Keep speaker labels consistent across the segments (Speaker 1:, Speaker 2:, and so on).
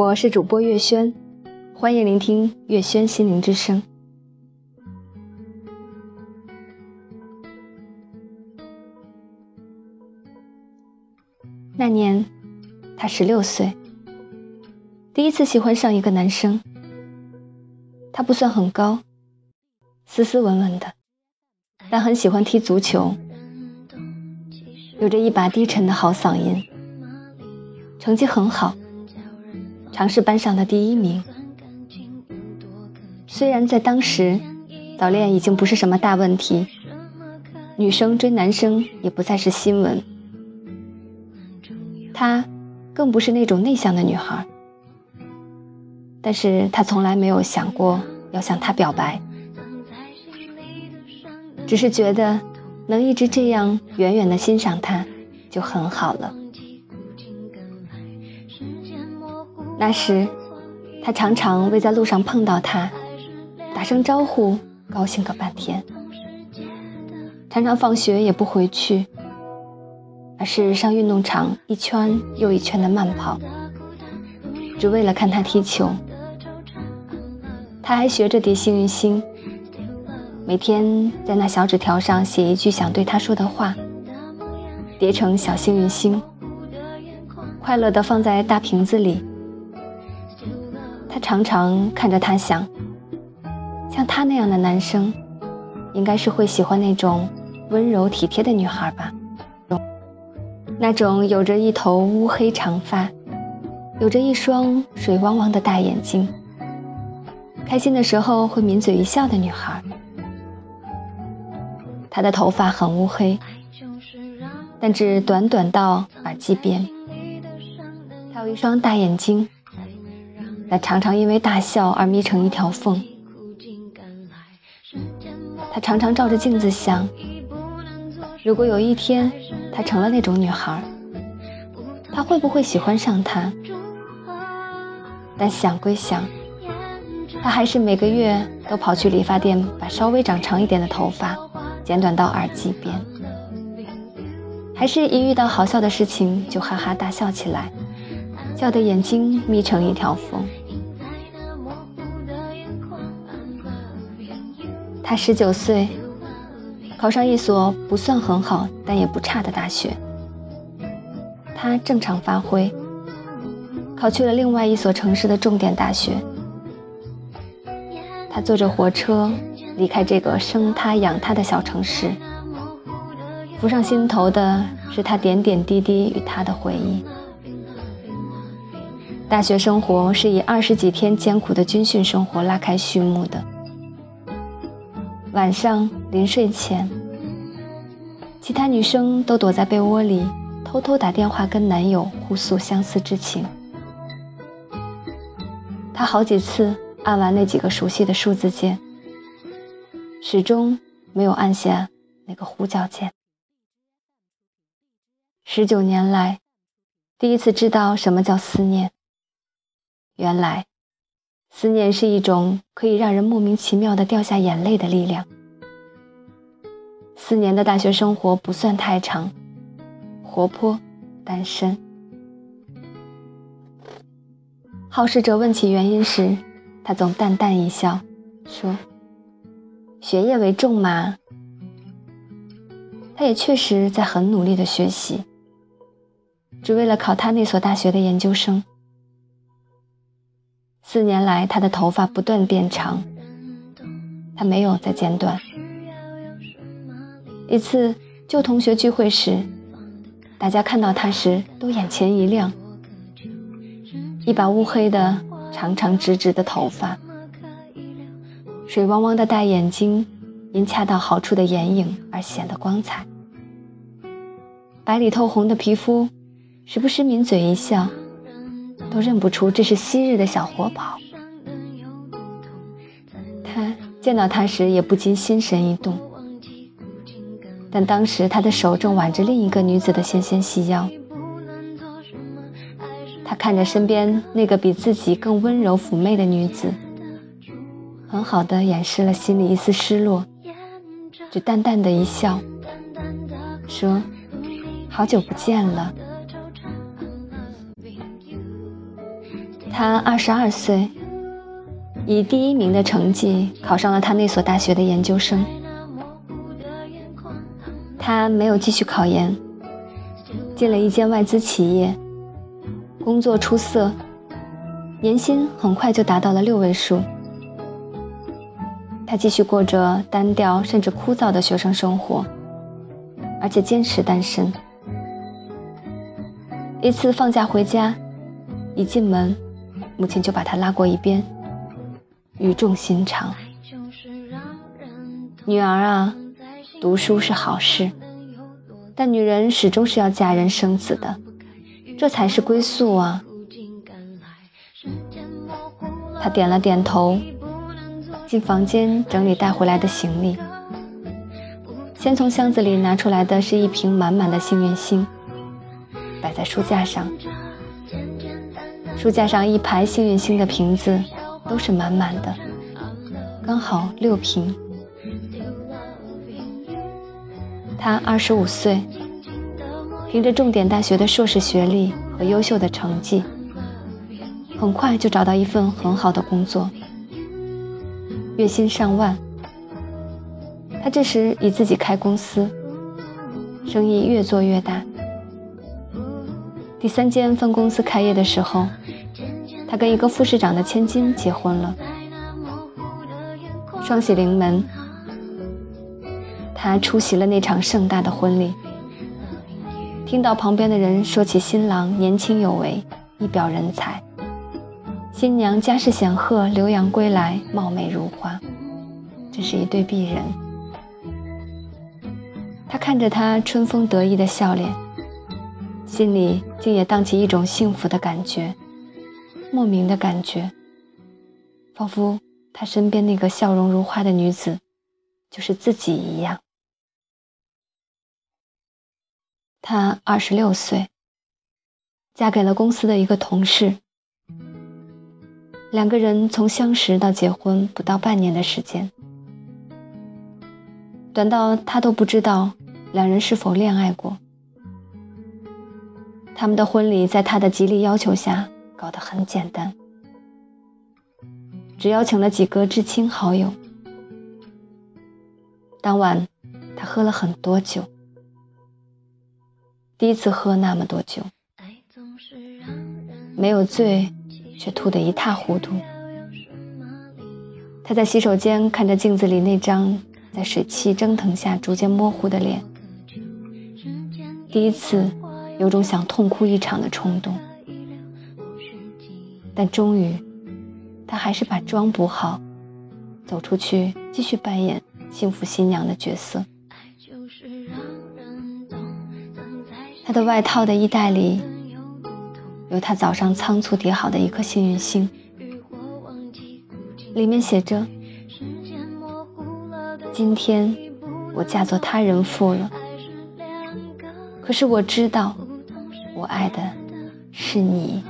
Speaker 1: 我是主播月轩，欢迎聆听月轩心灵之声。那年，他十六岁，第一次喜欢上一个男生。他不算很高，斯斯文文的，但很喜欢踢足球，有着一把低沉的好嗓音，成绩很好，常是班上的第一名。虽然在当时，早恋已经不是什么大问题，女生追男生也不再是新闻。她更不是那种内向的女孩，但是她从来没有想过要向他表白，只是觉得能一直这样远远的欣赏他就很好了。那时，他常常为在路上碰到他，打声招呼，高兴个半天，常常放学也不回去。而是上运动场一圈又一圈的慢跑，只为了看他踢球。他还学着叠幸运星，每天在那小纸条上写一句想对他说的话，叠成小幸运星，快乐地放在大瓶子里。他常常看着他想，像他那样的男生，应该是会喜欢那种温柔体贴的女孩吧。那种有着一头乌黑长发，有着一双水汪汪的大眼睛，开心的时候会抿嘴一笑的女孩。她的头发很乌黑，但只短短到耳际边。她有一双大眼睛，但常常因为大笑而眯成一条缝。她常常照着镜子想，如果有一天。她成了那种女孩，他会不会喜欢上她？但想归想，他还是每个月都跑去理发店，把稍微长长一点的头发剪短到耳际边，还是一遇到好笑的事情就哈哈大笑起来，笑得眼睛眯成一条缝。他十九岁。考上一所不算很好但也不差的大学，他正常发挥，考去了另外一所城市的重点大学。他坐着火车离开这个生他养他的小城市，浮上心头的是他点点滴滴与他的回忆。大学生活是以二十几天艰苦的军训生活拉开序幕的。晚上临睡前，其他女生都躲在被窝里，偷偷打电话跟男友互诉相思之情。她好几次按完那几个熟悉的数字键，始终没有按下那个呼叫键。十九年来，第一次知道什么叫思念。原来。思念是一种可以让人莫名其妙的掉下眼泪的力量。四年的大学生活不算太长，活泼，单身。好事者问起原因时，他总淡淡一笑，说：“学业为重嘛。”他也确实在很努力的学习，只为了考他那所大学的研究生。四年来，他的头发不断变长，他没有再剪短。一次旧同学聚会时，大家看到他时都眼前一亮，一把乌黑的、长长直直的头发，水汪汪的大眼睛，因恰到好处的眼影而显得光彩，白里透红的皮肤，时不时抿嘴一笑。都认不出这是昔日的小活宝。他见到他时也不禁心神一动，但当时他的手正挽着另一个女子的纤纤细腰。他看着身边那个比自己更温柔妩媚的女子，很好的掩饰了心里一丝失落，只淡淡的一笑，说：“好久不见了。”他二十二岁，以第一名的成绩考上了他那所大学的研究生。他没有继续考研，进了一间外资企业，工作出色，年薪很快就达到了六位数。他继续过着单调甚至枯燥的学生生活，而且坚持单身。一次放假回家，一进门，母亲就把他拉过一边，语重心长：“女儿啊，读书是好事，但女人始终是要嫁人生子的，这才是归宿啊。”他点了点头，进房间整理带回来的行李，先从箱子里拿出来的是一瓶满满的幸运星。摆在书架上，书架上一排幸运星的瓶子都是满满的，刚好六瓶。他二十五岁，凭着重点大学的硕士学历和优秀的成绩，很快就找到一份很好的工作，月薪上万。他这时已自己开公司，生意越做越大。第三间分公司开业的时候，他跟一个副市长的千金结婚了。双喜临门，他出席了那场盛大的婚礼。听到旁边的人说起新郎年轻有为，一表人才；新娘家世显赫，留洋归来，貌美如花，这是一对璧人。他看着他春风得意的笑脸。心里竟也荡起一种幸福的感觉，莫名的感觉，仿佛他身边那个笑容如花的女子，就是自己一样。她二十六岁，嫁给了公司的一个同事，两个人从相识到结婚不到半年的时间，短到他都不知道两人是否恋爱过。他们的婚礼在他的极力要求下搞得很简单，只邀请了几个至亲好友。当晚，他喝了很多酒，第一次喝那么多酒，没有醉，却吐得一塌糊涂。他在洗手间看着镜子里那张在水汽蒸腾下逐渐模糊的脸，第一次。有种想痛哭一场的冲动，但终于，他还是把妆补好，走出去继续扮演幸福新娘的角色。他的外套的衣袋里，有他早上仓促叠好的一颗幸运星，里面写着：“今天我嫁作他人妇了，可是我知道。”我爱的是你。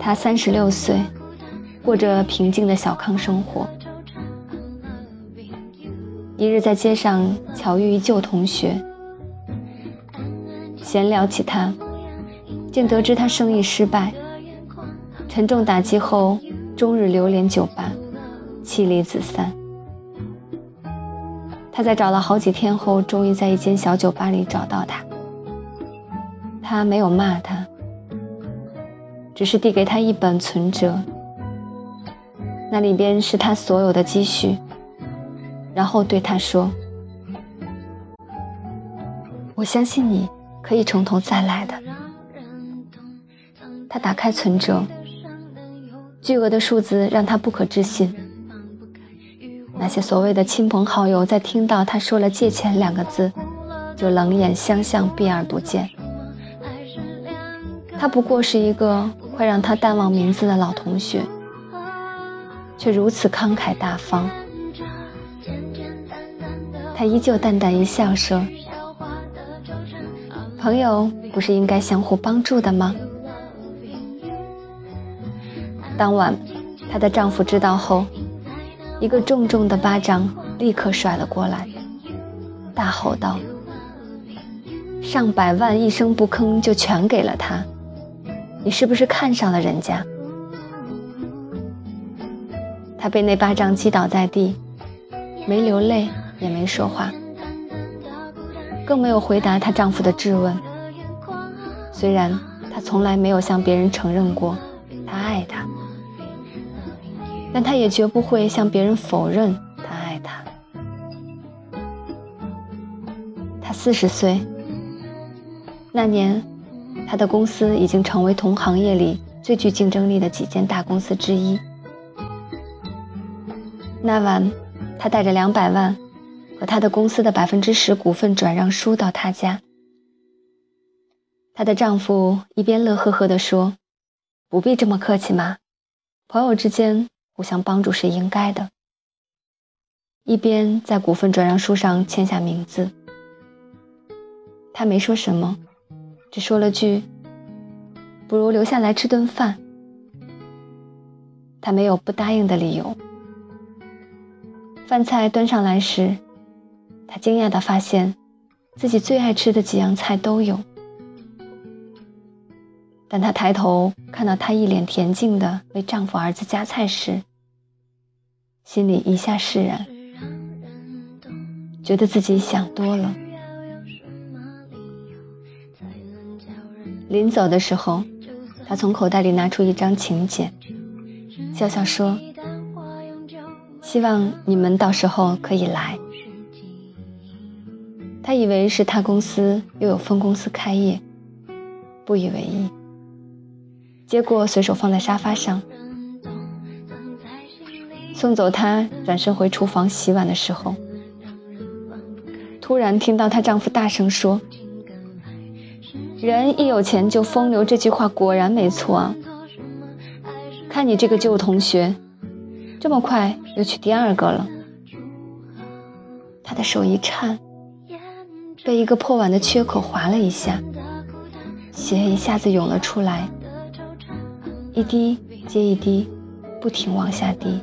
Speaker 1: 他三十六岁，过着平静的小康生活。一日在街上巧遇一旧同学，闲聊起他，竟得知他生意失败，沉重打击后，终日流连酒吧，妻离子散。他在找了好几天后，终于在一间小酒吧里找到他。他没有骂他，只是递给他一本存折，那里边是他所有的积蓄，然后对他说：“我相信你可以从头再来的。”他打开存折，巨额的数字让他不可置信。那些所谓的亲朋好友，在听到他说了“借钱”两个字，就冷眼相向，避而不见。他不过是一个快让他淡忘名字的老同学，却如此慷慨大方。他依旧淡淡一笑，说：“朋友不是应该相互帮助的吗？”当晚，她的丈夫知道后。一个重重的巴掌立刻甩了过来，大吼道：“上百万一声不吭就全给了他，你是不是看上了人家？她被那巴掌击倒在地，没流泪，也没说话，更没有回答她丈夫的质问。虽然她从来没有向别人承认过她爱他，但她也绝不会向别人否认她爱他。她四十岁那年，她的公司已经成为同行业里最具竞争力的几间大公司之一。那晚，她带着两百万和她的公司的百分之十股份转让书到她家。她的丈夫一边乐呵呵地说：“不必这么客气嘛，朋友之间互相帮助是应该的。”一边在股份转让书上签下名字。他没说什么，只说了句：“不如留下来吃顿饭。”他没有不答应的理由。饭菜端上来时，她惊讶地发现，自己最爱吃的几样菜都有。当她抬头看到他一脸恬静地为丈夫儿子夹菜时，心里一下释然，觉得自己想多了。临走的时候，他从口袋里拿出一张请柬，笑笑说。希望你们到时候可以来。他以为是他公司又有分公司开业，不以为意。结果随手放在沙发上。送走她，转身回厨房洗碗的时候，突然听到她丈夫大声说：“人一有钱就风流。”这句话果然没错啊！看你这个旧同学。这么快又娶第二个了，他的手一颤，被一个破碗的缺口划了一下，血一下子涌了出来，一滴接一滴，不停往下滴。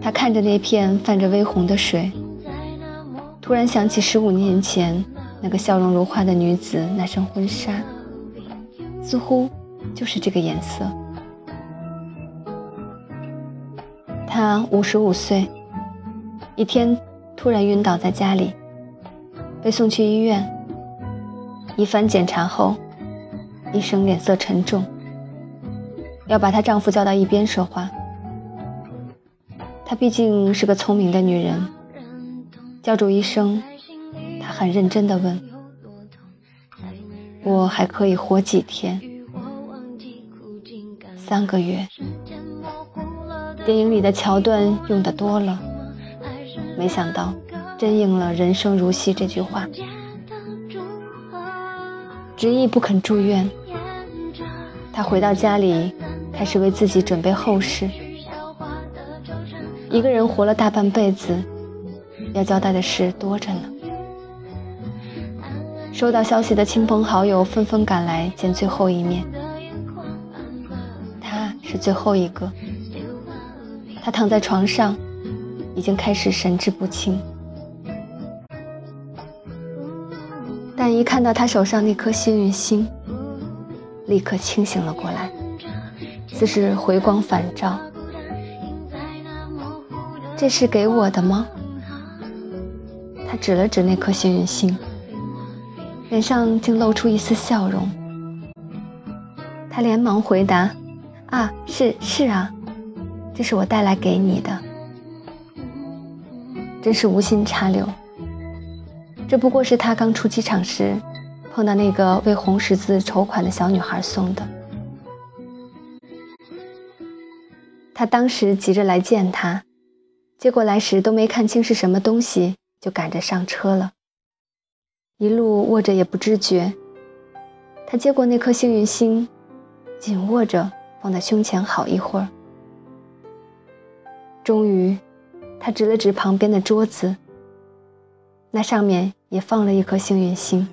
Speaker 1: 他看着那片泛着微红的水，突然想起十五年前那个笑容如花的女子那身婚纱，似乎就是这个颜色。她五十五岁，一天突然晕倒在家里，被送去医院。一番检查后，医生脸色沉重，要把她丈夫叫到一边说话。她毕竟是个聪明的女人，叫住医生，她很认真地问：“我还可以活几天？三个月？”电影里的桥段用的多了，没想到真应了“人生如戏”这句话。执意不肯住院，他回到家里，开始为自己准备后事。一个人活了大半辈子，要交代的事多着呢。收到消息的亲朋好友纷纷赶来见最后一面，他是最后一个。他躺在床上，已经开始神志不清，但一看到他手上那颗幸运星，立刻清醒了过来，似是回光返照。这是给我的吗？他指了指那颗幸运星，脸上竟露出一丝笑容。他连忙回答：“啊，是是啊。”这是我带来给你的，真是无心插柳。这不过是他刚出机场时碰到那个为红十字筹款的小女孩送的。他当时急着来见她，结果来时都没看清是什么东西，就赶着上车了。一路握着也不知觉。他接过那颗幸运星，紧握着放在胸前好一会儿。终于，他指了指旁边的桌子，那上面也放了一颗幸运星。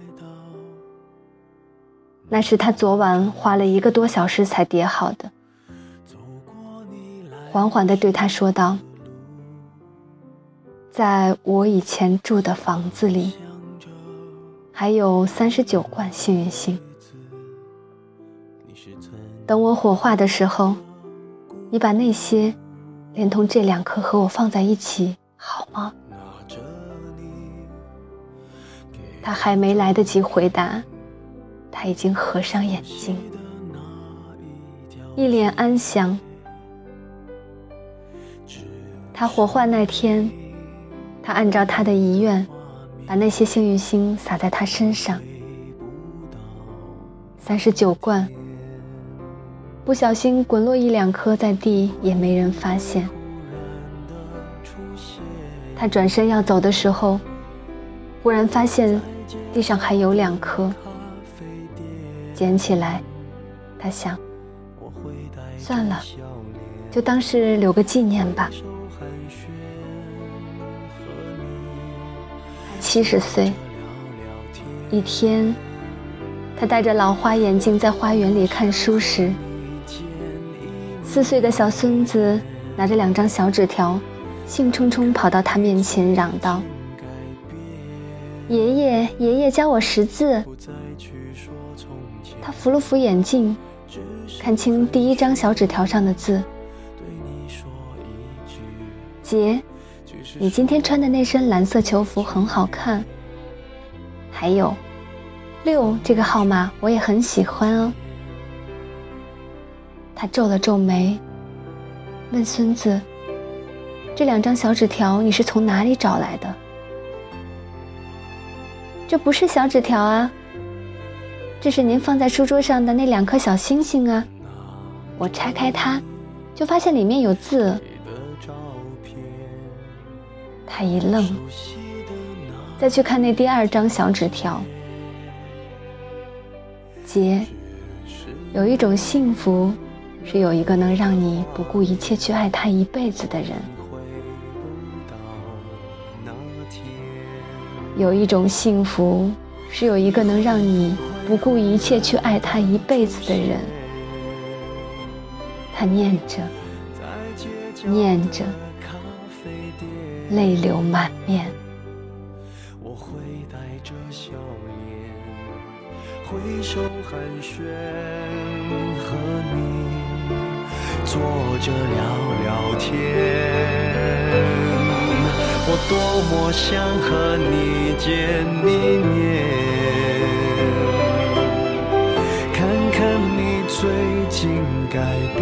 Speaker 1: 那是他昨晚花了一个多小时才叠好的。缓缓地对他说道：“在我以前住的房子里。”还有三十九罐幸运星。等我火化的时候，你把那些连同这两颗和我放在一起，好吗？他还没来得及回答，他已经合上眼睛，一脸安详。他火化那天，他按照他的遗愿，把那些幸运星撒在他身上，三十九罐，不小心滚落一两颗在地，也没人发现。他转身要走的时候，忽然发现。地上还有两颗，捡起来，他想，算了，就当是留个纪念吧。七十岁，一天，他戴着老花眼镜在花园里看书时，四岁的小孙子拿着两张小纸条，兴冲冲跑到他面前嚷道。爷爷，爷爷教我识字。他扶了扶眼镜，看清第一张小纸条上的字：“杰，你今天穿的那身蓝色球服很好看。还有，六这个号码我也很喜欢哦。”他皱了皱眉，问孙子：“这两张小纸条你是从哪里找来的？”这不是小纸条啊，这是您放在书桌上的那两颗小星星啊！我拆开它，就发现里面有字。他一愣，再去看那第二张小纸条。杰，有一种幸福，是有一个能让你不顾一切去爱他一辈子的人。有一种幸福，是有一个能让你不顾一切去爱他一辈子的人。他念着，念着，泪流满面。我会带着笑脸，挥手寒暄，和你坐着聊聊天。我多么想和你见一面，看看你最近改变，